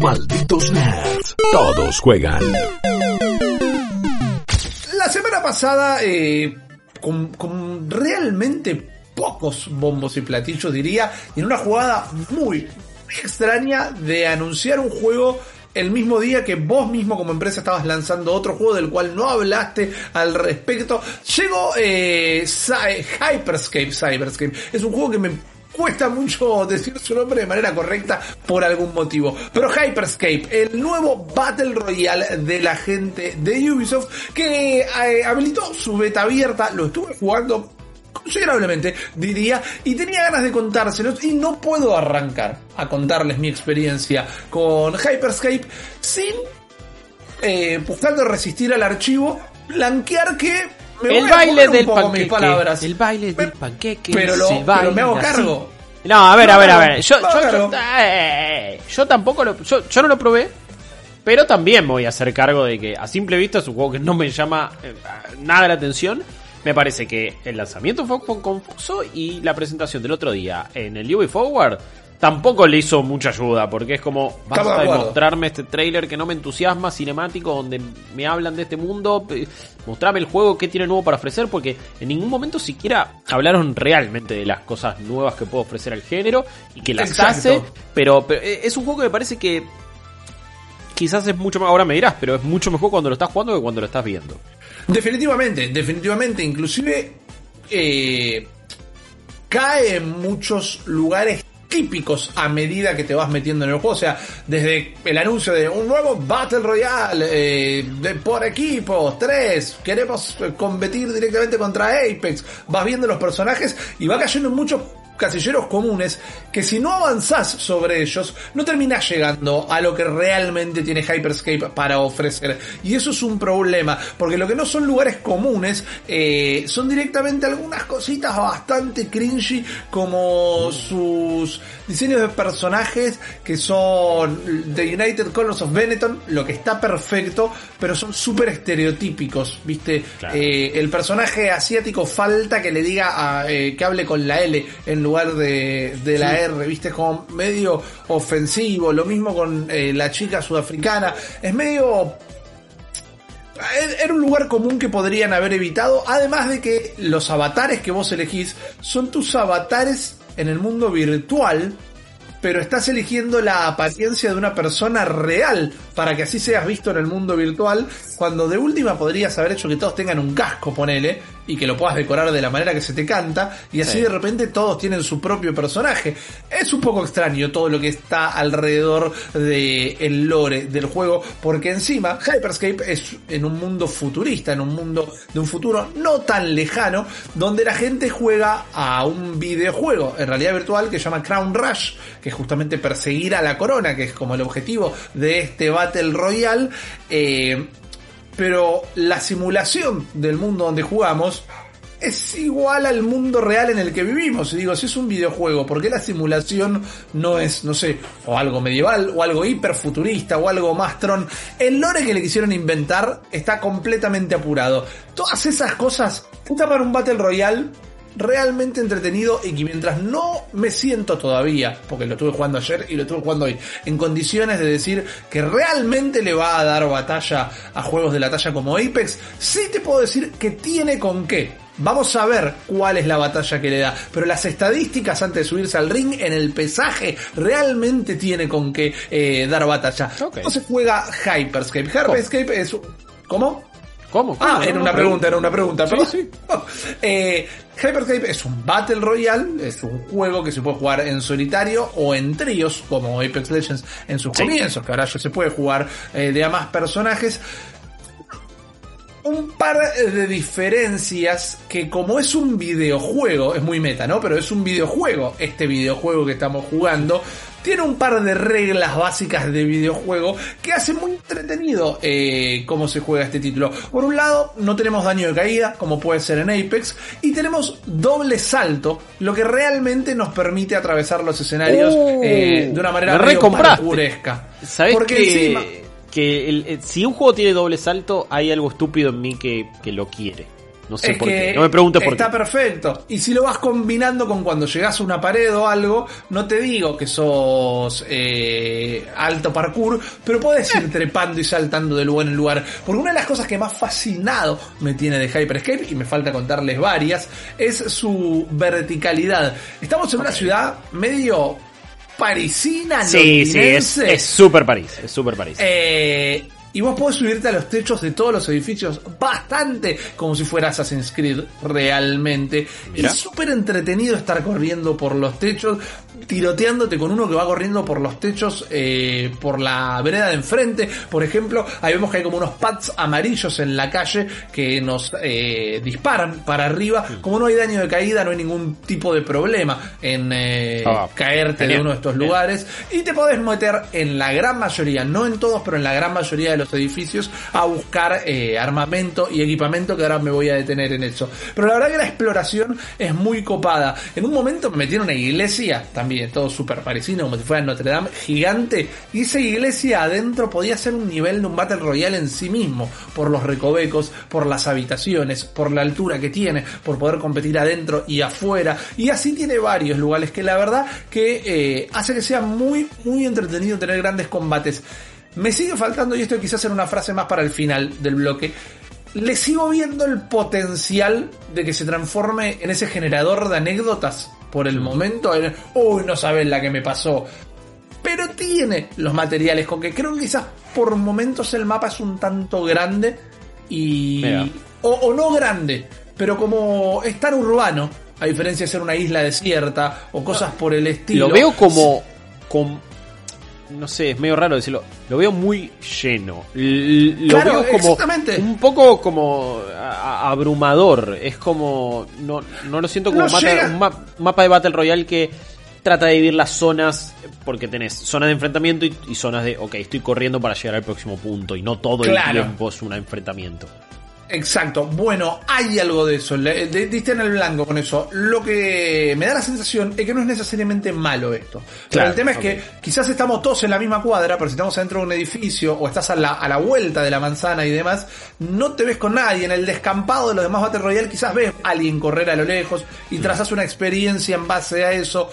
Malditos nerds. Todos juegan. La semana pasada, eh, con, realmente pocos bombos y platillos, diría, y en una jugada muy extraña de anunciar un juego el mismo día que vos mismo como empresa estabas lanzando otro juego del cual no hablaste al respecto. Llegó eh, Hyperscape, Cyberscape. Es un juego que me cuesta mucho decir su nombre de manera correcta por algún motivo. Pero Hyperscape, el nuevo Battle Royale de la gente de Ubisoft que eh, habilitó su beta abierta, lo estuve jugando considerablemente, diría, y tenía ganas de contárselos y no puedo arrancar a contarles mi experiencia con Hyperscape sin eh, buscando resistir al archivo, blanquear que El baile del panqueque. El baile del panqueque. Pero, lo, pero me hago así. cargo. No, a ver, a ver, a ver. Yo, No, yo, claro. yo- eh, yo tampoco lo. Yo, no lo probé. Pero también me voy a hacer cargo de que a simple vista es un juego que no me llama eh, nada la atención. Me parece que el lanzamiento fue confuso y la presentación del otro día en el Ubi Forward tampoco le hizo mucha ayuda porque es como Estamos basta de mostrarme este trailer que no me entusiasma cinemático donde me hablan de este mundo mostrame el juego que tiene nuevo para ofrecer porque en ningún momento siquiera hablaron realmente de las cosas nuevas que puede ofrecer al género y que las Exacto. hace pero, pero, eh, es un juego que me parece que quizás es mucho más ahora me dirás pero es mucho mejor cuando lo estás jugando que cuando lo estás viendo Definitivamente, definitivamente. Inclusive eh, cae en muchos lugares típicos a medida que te vas metiendo en el juego. O sea, desde el anuncio de un nuevo Battle Royale eh, de, por equipos, tres, queremos competir directamente contra Apex. Vas viendo los personajes y va cayendo en muchos casilleros comunes que si no avanzás sobre ellos no terminás llegando a lo que realmente tiene Hyperscape para ofrecer. Y eso es un problema porque lo que no son lugares comunes eh, son directamente algunas cositas bastante cringy como sus diseños de personajes que son de United Colors of Benetton lo que está perfecto pero son súper estereotípicos viste Claro. Eh, el personaje asiático falta que le diga a, eh, que hable con la L en lugar de, de la R, viste, es como medio ofensivo, lo mismo con eh, la chica sudafricana, es medio... Era un lugar común que podrían haber evitado, además de que los avatares que vos elegís son tus avatares en el mundo virtual, pero estás eligiendo la apariencia de una persona real para que así seas visto en el mundo virtual, cuando de última podrías haber hecho que todos tengan un casco, ponele, y que lo puedas decorar de la manera que se te canta, y así Sí. de repente todos tienen su propio personaje. Es un poco extraño todo lo que está alrededor de el lore del juego, porque encima Hyperscape es en un mundo futurista, en un mundo de un futuro no tan lejano, donde la gente juega a un videojuego en realidad virtual que se llama Crown Rush, que es justamente perseguir a la corona, que es como el objetivo de este Battle Royale. eh, pero la simulación del mundo donde jugamos es igual al mundo real en el que vivimos. Y digo, si es un videojuego, ¿por qué la simulación no es, no sé, o algo medieval, o algo hiperfuturista, o algo más tron? El lore que le quisieron inventar está completamente apurado. Todas esas cosas, está para un Battle Royale realmente entretenido y que mientras no me siento todavía, porque lo estuve jugando ayer y lo estuve jugando hoy, en condiciones de decir que realmente le va a dar batalla a juegos de la talla como Apex, sí te puedo decir que tiene con qué. Vamos a ver cuál es la batalla que le da. Pero las estadísticas antes de subirse al ring en el pesaje realmente tiene con qué eh, dar batalla. Ok. ¿Cómo se juega Hyperscape? Hyperscape es... ¿Cómo? ¿Cómo? Ah, era una pregunta, era una pregunta. Sí, perdón. sí. Eh, Hyperscape es un Battle Royale, es un juego que se puede jugar en solitario o en tríos, como Apex Legends en sus Sí. comienzos, que ahora ya se puede jugar eh, de a más personajes. Un par de diferencias que como es un videojuego, es muy meta, ¿no? Pero es un videojuego, este videojuego que estamos jugando, tiene un par de reglas básicas de videojuego que hace muy entretenido eh, cómo se juega este título. Por un lado, no tenemos daño de caída, como puede ser en Apex, y tenemos doble salto, lo que realmente nos permite atravesar los escenarios Uh, eh, de una manera recompraste. ¿Sabes Porque que, encima... que el- el- si un juego tiene doble salto, hay algo estúpido en mí que, que lo quiere? No sé Es por qué. No me preguntes por Está qué. perfecto. Y si lo vas combinando con cuando llegas a una pared o algo, no te digo que sos eh, alto parkour, pero puedes ir trepando y saltando de lugar en lugar. Porque una de las cosas que más fascinado me tiene de Hyperscape, y me falta contarles varias, es su verticalidad. Estamos en una ciudad medio parisina, Sí, sí, es súper París. Es súper París. Eh, y vos podés subirte a los techos de todos los edificios bastante como si fuera Assassin's Creed realmente. Y es súper entretenido estar corriendo por los techos, tiroteándote con uno que va corriendo por los techos eh, por la vereda de enfrente. Por ejemplo, ahí vemos que hay como unos pads amarillos en la calle que nos eh, disparan para arriba. Como no hay daño de caída, no hay ningún tipo de problema en eh, Ah, caerte de genial. uno de estos Bien. lugares y te podés meter en la gran mayoría, no en todos, pero en la gran mayoría de los edificios a buscar eh, armamento y equipamiento que ahora me voy a detener en eso. Pero la verdad que la exploración es muy copada. En un momento me metí en una iglesia, también todo súper parisino, como si fuera Notre Dame, gigante, y esa iglesia adentro podía ser un nivel de un Battle Royale en sí mismo, por los recovecos, por las habitaciones, por la altura que tiene, por poder competir adentro y afuera, y así tiene varios lugares que la verdad que eh, hace que sea muy, muy entretenido tener grandes combates. Me sigue faltando, y esto quizás era una frase más para el final del bloque, le sigo viendo el potencial de que se transforme en ese generador de anécdotas por el momento. en, Uy, no saben la que me pasó. Pero tiene los materiales con que creo que quizás por momentos el mapa es un tanto grande y... O, o no grande, pero como es tan urbano, a diferencia de ser una isla desierta o cosas por el estilo. Lo veo como. com- no sé, es medio raro decirlo. Lo veo muy lleno. L- Lo Claro, veo como. Un poco como. abrumador. Es como. No, no lo siento como No mata- llega. un ma- mapa de Battle Royale que trata de dividir las zonas. Porque tenés zonas de enfrentamiento y, y zonas de. Ok, estoy corriendo para llegar al próximo punto. Y no todo Claro. el tiempo es un enfrentamiento. Exacto, bueno, hay algo de eso, le- de- diste en el blanco con eso. Lo que me da la sensación es que no es necesariamente malo esto. Pero Claro, el tema es que quizás estamos todos en la misma cuadra, pero si estamos dentro de un edificio o estás a la, a la vuelta de la manzana y demás, no te ves con nadie. En el descampado de los demás Battle Royale quizás ves a alguien correr a lo lejos y trazas una experiencia en base a eso.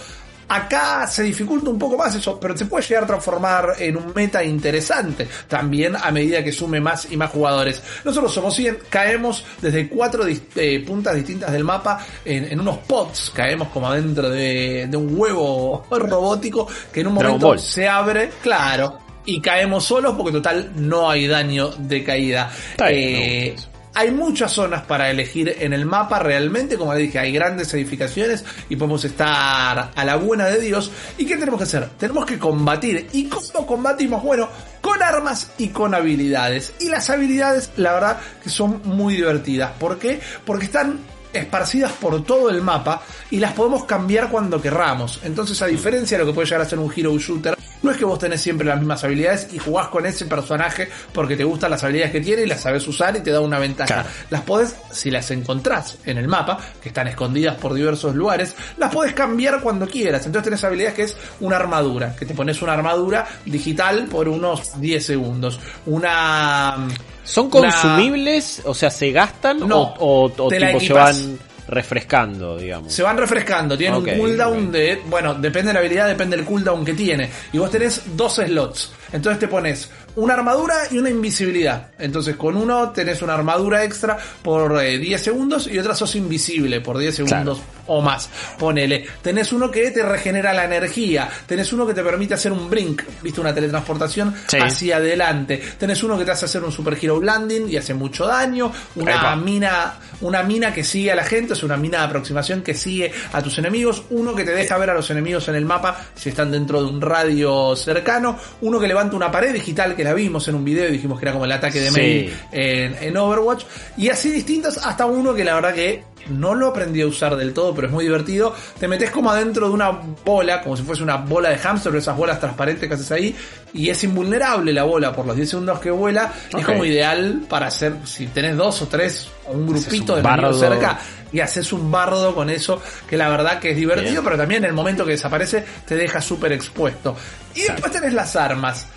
Acá se dificulta un poco más eso, pero se puede llegar a transformar en un meta interesante también a medida que sume más y más jugadores. Nosotros somos 100, caemos desde cuatro eh, puntas distintas del mapa en, en unos pods, caemos como adentro de, de un huevo robótico que en un momento se abre, claro, y caemos solos porque total no hay daño de caída. Está Eh. Hay muchas zonas para elegir en el mapa realmente, como le dije, hay grandes edificaciones y podemos estar a la buena de Dios. ¿Y qué tenemos que hacer? Tenemos que combatir. ¿Y cómo combatimos? Bueno, con armas y con habilidades. Y las habilidades, la verdad, que son muy divertidas. ¿Por qué? Porque están esparcidas por todo el mapa y las podemos cambiar cuando querramos. Entonces, a diferencia de lo que puede llegar a ser un hero shooter, no es que vos tenés siempre las mismas habilidades y jugás con ese personaje porque te gustan las habilidades que tiene y las sabes usar y te da una ventaja. Claro. Las podés, si las encontrás en el mapa, que están escondidas por diversos lugares, las podés cambiar cuando quieras. Entonces tenés habilidades que es una armadura, que te pones una armadura digital por unos 10 segundos. Una... ¿Son una- consumibles? O sea, ¿se gastan No, o, o- o te la tipo se equipas. van refrescando, digamos? Se van refrescando, tienen un cooldown de, bueno, depende de la habilidad, depende del cooldown que tiene. Y vos tenés dos slots. Entonces te pones una armadura y una invisibilidad. Entonces con uno tenés una armadura extra por eh, 10 segundos y otra sos invisible por 10 segundos o más. Ponele. Tenés uno que te regenera la energía. Tenés uno que te permite hacer un brink, viste, una teletransportación Sí. hacia adelante. Tenés uno que te hace hacer un super hero landing y hace mucho daño. Una Epa. mina, una mina que sigue a la gente, es una mina de aproximación que sigue a tus enemigos, uno que te deja ver a los enemigos en el mapa si están dentro de un radio cercano, uno que levanta una pared digital que la vimos en un video y dijimos que era como el ataque de Sí. mail en, en Overwatch, y así distintos hasta uno que la verdad que no lo aprendí a usar del todo, pero es muy divertido. Te metes como adentro de una bola, como si fuese una bola de hamster, esas bolas transparentes que haces ahí, y es invulnerable la bola por los 10 segundos que vuela. Es como ideal para hacer, si tenés dos o tres, o un grupito un de bardo. cerca, y haces un bardo con eso, que la verdad que es divertido, Bien. pero también en el momento que desaparece te deja súper expuesto. Y después tenés las armas.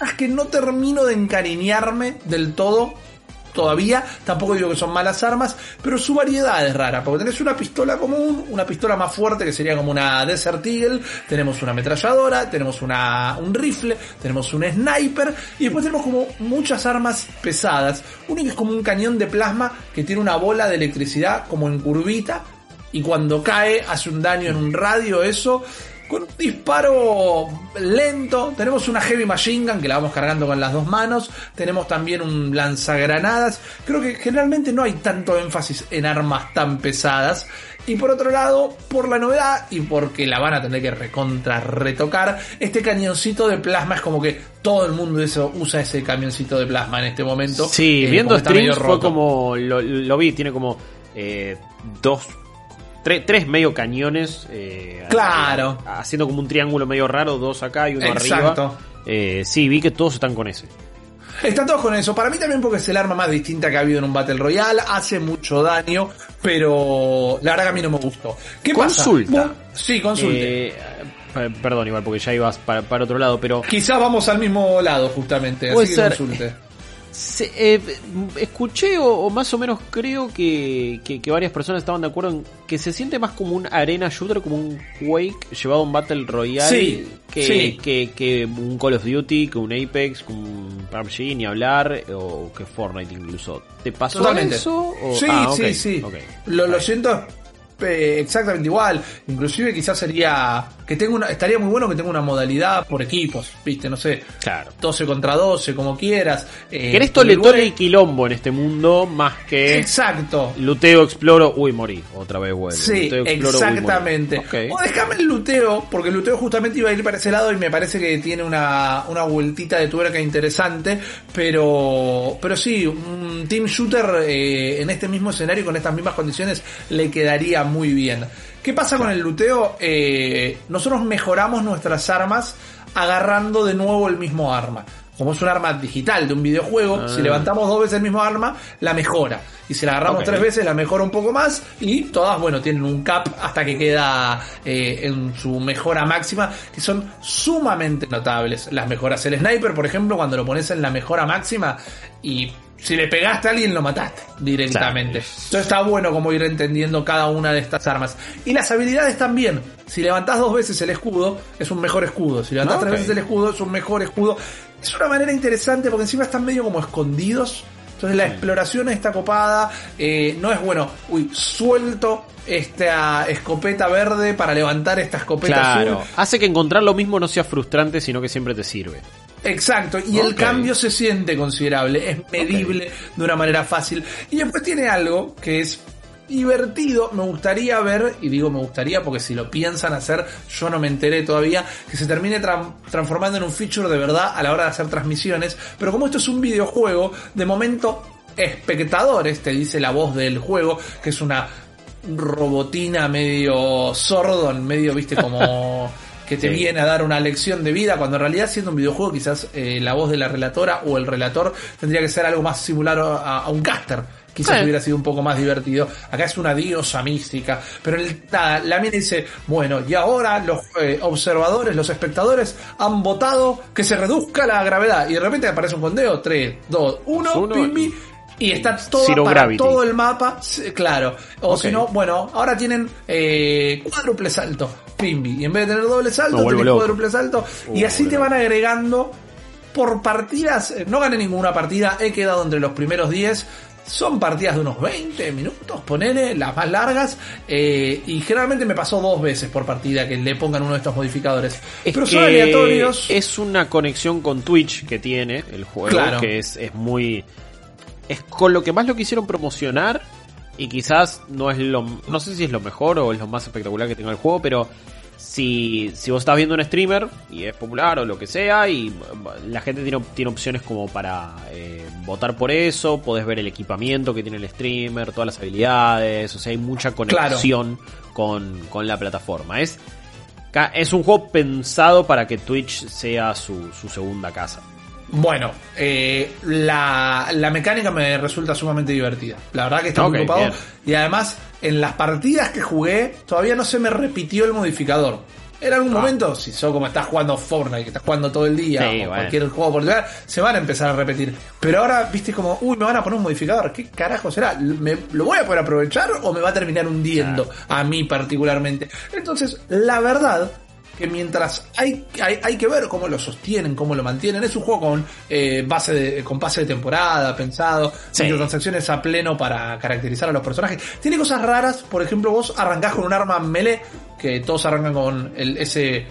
Las que no termino de encariñarme del todo todavía. Tampoco digo que son malas armas, pero su variedad es rara. Porque tenés una pistola común, una pistola más fuerte que sería como una Desert Eagle, tenemos una ametralladora, tenemos una, un rifle, tenemos un sniper y después tenemos como muchas armas pesadas. Uno que es como un cañón de plasma que tiene una bola de electricidad como en curvita y cuando cae hace un daño en un radio, eso con un disparo lento. Tenemos una Heavy Machine Gun que la vamos cargando con las dos manos. Tenemos también un lanzagranadas. Creo que generalmente no hay tanto énfasis en armas tan pesadas. Y por otro lado, por la novedad y porque la van a tener que recontra retocar, este cañoncito de plasma es como que todo el mundo eso, usa ese camioncito de plasma en este momento. Sí, Eh, viendo streams fue como. Lo, lo vi, tiene como eh, dos. Tre- tres medio cañones. eh, Claro. haciendo como un triángulo medio raro, dos acá y uno Exacto. arriba. Eh, sí, vi que todos están con ese. Están todos con eso. Para mí también porque es el arma más distinta que ha habido en un Battle Royale. Hace mucho daño, pero la verdad que a mí no me gustó. ¿Qué Consulta. pasa? Sí, consulte. Eh, eh, perdón, igual, porque ya ibas para, para otro lado, pero. Quizás vamos al mismo lado, justamente. Puede así que ser. consulte. Se- eh, escuché o, o más o menos creo que, que, que varias personas estaban de acuerdo en que se siente más como un arena shooter, como un Quake llevado a un Battle Royale Sí, que, sí. que, que un Call of Duty, que un Apex, que un PUBG, ni hablar, o que Fortnite incluso. ¿Te pasó Totalmente. eso? o- Sí, ah, sí, sí. ok. Lo, lo siento eh, exactamente igual. Inclusive quizás sería que tenga una, estaría muy bueno que tenga una modalidad por equipos, viste, no sé, Claro. 12 contra 12, como quieras. Eh, Querés tole tole y quilombo en este mundo más que Exacto. luteo, exploro, uy, morí. Otra vez vuelvo. Sí, Luteo, exploro, uy, exactamente. O déjame el luteo, porque el luteo justamente iba a ir para ese lado y me parece que tiene una, una vueltita de tuerca interesante, pero, pero sí, un team shooter eh, en este mismo escenario, con estas mismas condiciones, le quedaría muy bien. ¿Qué pasa con el luteo? Eh, nosotros mejoramos nuestras armas agarrando de nuevo el mismo arma. Como es un arma digital de un videojuego, Ah. si levantamos dos veces el mismo arma, la mejora. Y si la agarramos tres veces, la mejora un poco más. Y todas, bueno, tienen un cap hasta que queda eh, en su mejora máxima, que son sumamente notables. Las mejoras, el sniper, por ejemplo, cuando lo pones en la mejora máxima y si le pegaste a alguien, lo mataste directamente. Claro. Entonces está bueno como ir entendiendo cada una de estas armas. Y las habilidades también. Si levantás dos veces el escudo, es un mejor escudo. Si levantás Ah, tres veces el escudo, es un mejor escudo. Es una manera interesante porque encima están medio como escondidos. Entonces la exploración está copada. eh, no es bueno, uy, suelto esta escopeta verde para levantar esta escopeta Claro, azul. hace que encontrar lo mismo no sea frustrante, sino que siempre te sirve. Exacto, y el cambio se siente considerable, es medible de una manera fácil. Y después tiene algo que es divertido, me gustaría ver, y digo me gustaría porque si lo piensan hacer, yo no me enteré todavía, que se termine tran- transformando en un feature de verdad a la hora de hacer transmisiones, pero como esto es un videojuego, de momento espectadores, te dice la voz del juego, que es una robotina medio sordon, medio, viste, como que te Sí. viene a dar una lección de vida, cuando en realidad siendo un videojuego quizás eh, la voz de la relatora o el relator tendría que ser algo más similar a, a un caster. Quizás Sí. hubiera sido un poco más divertido. Acá es una diosa mística. Pero el- nada, la mina dice, bueno, y ahora los eh, observadores, los espectadores han votado que se reduzca la gravedad. Y de repente aparece un conteo, 3, 2, 1, Uno pimbi, y está todo para gravity. todo el mapa, claro. O si no, bueno, ahora tienen eh, cuádruple salto, Pimbi. Y en vez de tener doble salto, vuelvo tenés cuádruple salto. y Uh, así te van agregando por partidas. eh, No gané ninguna partida, he quedado entre los primeros 10. Son partidas de unos 20 minutos, ponele, las más largas. eh, y generalmente me pasó dos veces por partida que le pongan uno de estos modificadores. Es Pero son aleatorios. Es una conexión con Twitch que tiene el juego, Claro. que es, es muy... Es con lo que más lo quisieron promocionar y quizás no es lo... No sé si es lo mejor o es lo más espectacular que tenga el juego, pero si, si vos estás viendo un streamer y es popular o lo que sea y la gente tiene, tiene opciones como para eh, votar por eso, podés ver el equipamiento que tiene el streamer, todas las habilidades, o sea, hay mucha conexión con, con la plataforma. Es, es un juego pensado para que Twitch sea su, su segunda casa. Bueno, eh, la, la mecánica me resulta sumamente divertida. La verdad que está muy ocupado. bien. Y además, en las partidas que jugué, todavía no se me repitió el modificador. En algún momento, si sos como estás jugando Fortnite, que estás jugando todo el día, Sí, o bueno. cualquier juego por lugar, se van a empezar a repetir. Pero ahora, viste, como, uy, me van a poner un modificador. ¿Qué carajo será? ¿Me, ¿Lo voy a poder aprovechar o me va a terminar hundiendo a mí particularmente? Entonces, la verdad que mientras hay, hay, hay que ver cómo lo sostienen, cómo lo mantienen. Es un juego con eh, base de, con pase de temporada, pensado, Sí. microtransacciones a pleno para caracterizar a los personajes. Tiene cosas raras, por ejemplo, vos arrancás con un arma melee, que todos arrancan con el, ese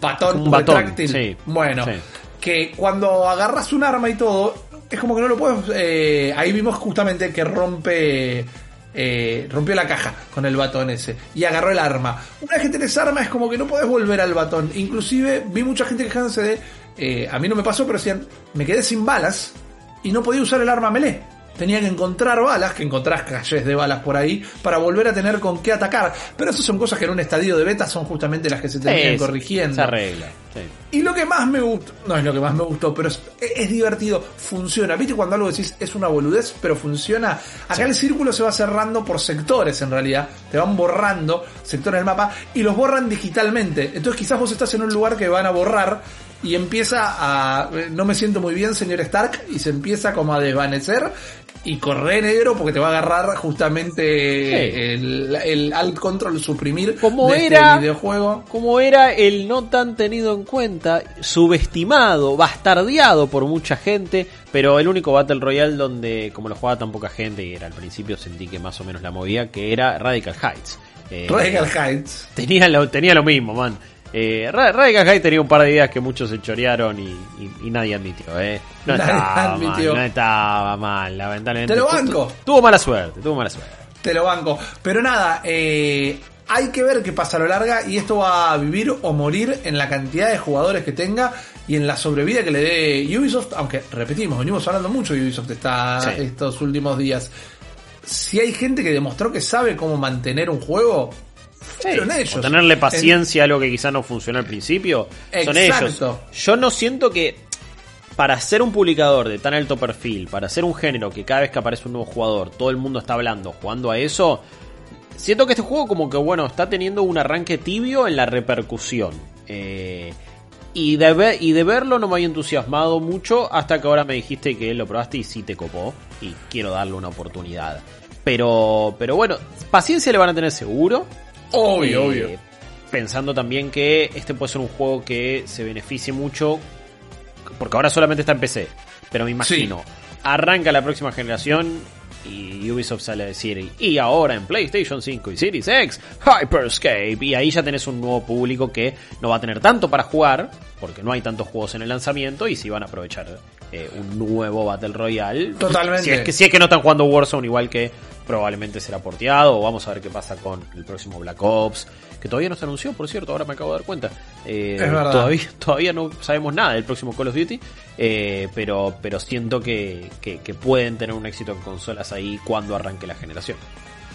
batón, Un batón, sí. Bueno, Sí. que cuando agarras un arma y todo, es como que no lo puedes. eh, ahí vimos justamente que rompe. Eh, rompió la caja con el batón ese y agarró el arma. Una vez que tenés arma es como que no podés volver al batón. Inclusive vi mucha gente quejándose de, eh, a mí no me pasó, pero decían, me quedé sin balas y no podía usar el arma melee. Tenía que encontrar balas, que encontrás calles de balas por ahí, para volver a tener con qué atacar. Pero eso son cosas que en un estadio de beta son justamente las que se terminan Es- corrigiendo. Se arregla. sí. Y lo que más me gustó, no es lo que más me gustó, pero es, es divertido, funciona. ¿Viste cuando algo decís es una boludez, pero funciona? Acá el círculo se va cerrando por sectores en realidad. Te van borrando sectores del mapa y los borran digitalmente. Entonces quizás vos estás en un lugar que van a borrar y empieza a... No me siento muy bien, señor Stark, y se empieza como a desvanecer. Y corre negro porque te va a agarrar justamente Sí. el, el alt control suprimir Como de era- este videojuego. como era el no tan tenido en cuenta, subestimado, bastardeado por mucha gente, pero el único Battle Royale donde, como lo jugaba tan poca gente, y era al principio sentí que más o menos la movía, que era Radical Heights. Eh, Radical Heights. tenía, lo, tenía lo mismo, man. Eh, Ra- Radical tenía un par de ideas que muchos se chorearon y, y- y nadie admitió, ¿eh? No Nadie estaba admitió. mal, no estaba mal, lamentablemente. Te lo Tu- banco. tu- Tuvo mala suerte, tuvo mala suerte. Te lo banco. Pero nada, eh, hay que ver qué pasa a lo larga y esto va a vivir o morir en la cantidad de jugadores que tenga y en la sobrevida que le dé Ubisoft. Aunque, repetimos, venimos hablando mucho de Ubisoft esta- Sí. estos últimos días. Si hay gente que demostró que sabe cómo mantener un juego, fueron ellos. O tenerle paciencia a lo que quizá no funcionó al principio. Son ellos. Yo no siento que para ser un publicador de tan alto perfil, para ser un género que cada vez que aparece un nuevo jugador, todo el mundo está hablando, jugando a eso, siento que este juego como que bueno, está teniendo un arranque tibio en la repercusión. Eh, y, de ver- y de verlo no me había entusiasmado mucho hasta que ahora me dijiste que lo probaste y sí te copó y quiero darle una oportunidad. Pero, pero bueno, paciencia le van a tener seguro. Obvio, Eh, obvio. Pensando también que este puede ser un juego que se beneficie mucho, porque ahora solamente está en PC, pero me imagino, arranca la próxima generación y Ubisoft sale a decir, y ahora en PlayStation 5 y Series X, Hyperscape, y ahí ya tenés un nuevo público que no va a tener tanto para jugar, porque no hay tantos juegos en el lanzamiento, y si van a aprovechar eh, un nuevo Battle Royale. Totalmente. Si es, que, si es que no están jugando Warzone, igual que probablemente será porteado, o vamos a ver qué pasa con el próximo Black Ops, que todavía no se anunció, por cierto, ahora me acabo de dar cuenta. Eh, Es verdad. Todavía, todavía no sabemos nada del próximo Call of Duty, eh, pero, pero siento que, que, que pueden tener un éxito en consolas ahí cuando arranque la generación.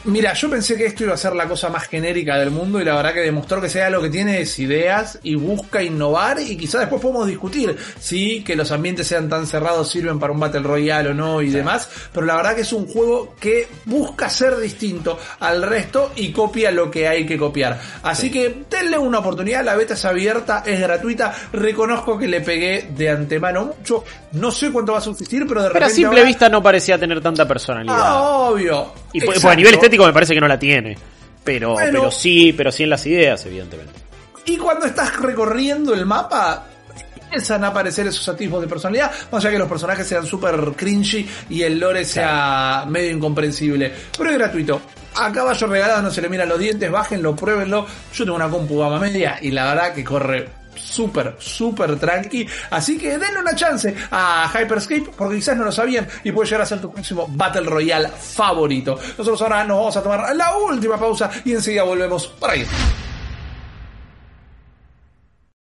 Mira, yo pensé que esto iba a ser la cosa más genérica del mundo y la verdad que demostró que sea lo que tiene es ideas y busca innovar y quizás después podemos discutir si que los ambientes sean tan cerrados sirven para un Battle Royale o no y demás, pero la verdad que es un juego que busca ser distinto al resto y copia lo que hay que copiar. Así que denle una oportunidad, la beta es abierta, es gratuita, reconozco que le pegué de antemano mucho, no sé cuánto va a subsistir, pero de Pero a repente... simple ahora- vista no parecía tener tanta personalidad. Ah, obvio. y pues, a nivel estético me parece que no la tiene. Pero, Bueno. pero sí, pero sí en las ideas, evidentemente. Y cuando estás recorriendo el mapa, empiezan a aparecer esos atisbos de personalidad, más allá que los personajes sean súper cringy y el lore sea medio incomprensible. Pero es gratuito. A caballo regalado no se le miran los dientes, bájenlo, pruébenlo. Yo tengo una compu gama media y la verdad que corre súper, súper tranqui. Así que denle una chance a Hyperscape porque quizás no lo sabían y puede llegar a ser tu próximo Battle Royale favorito. Nosotros ahora nos vamos a tomar la última pausa y enseguida volvemos por ahí.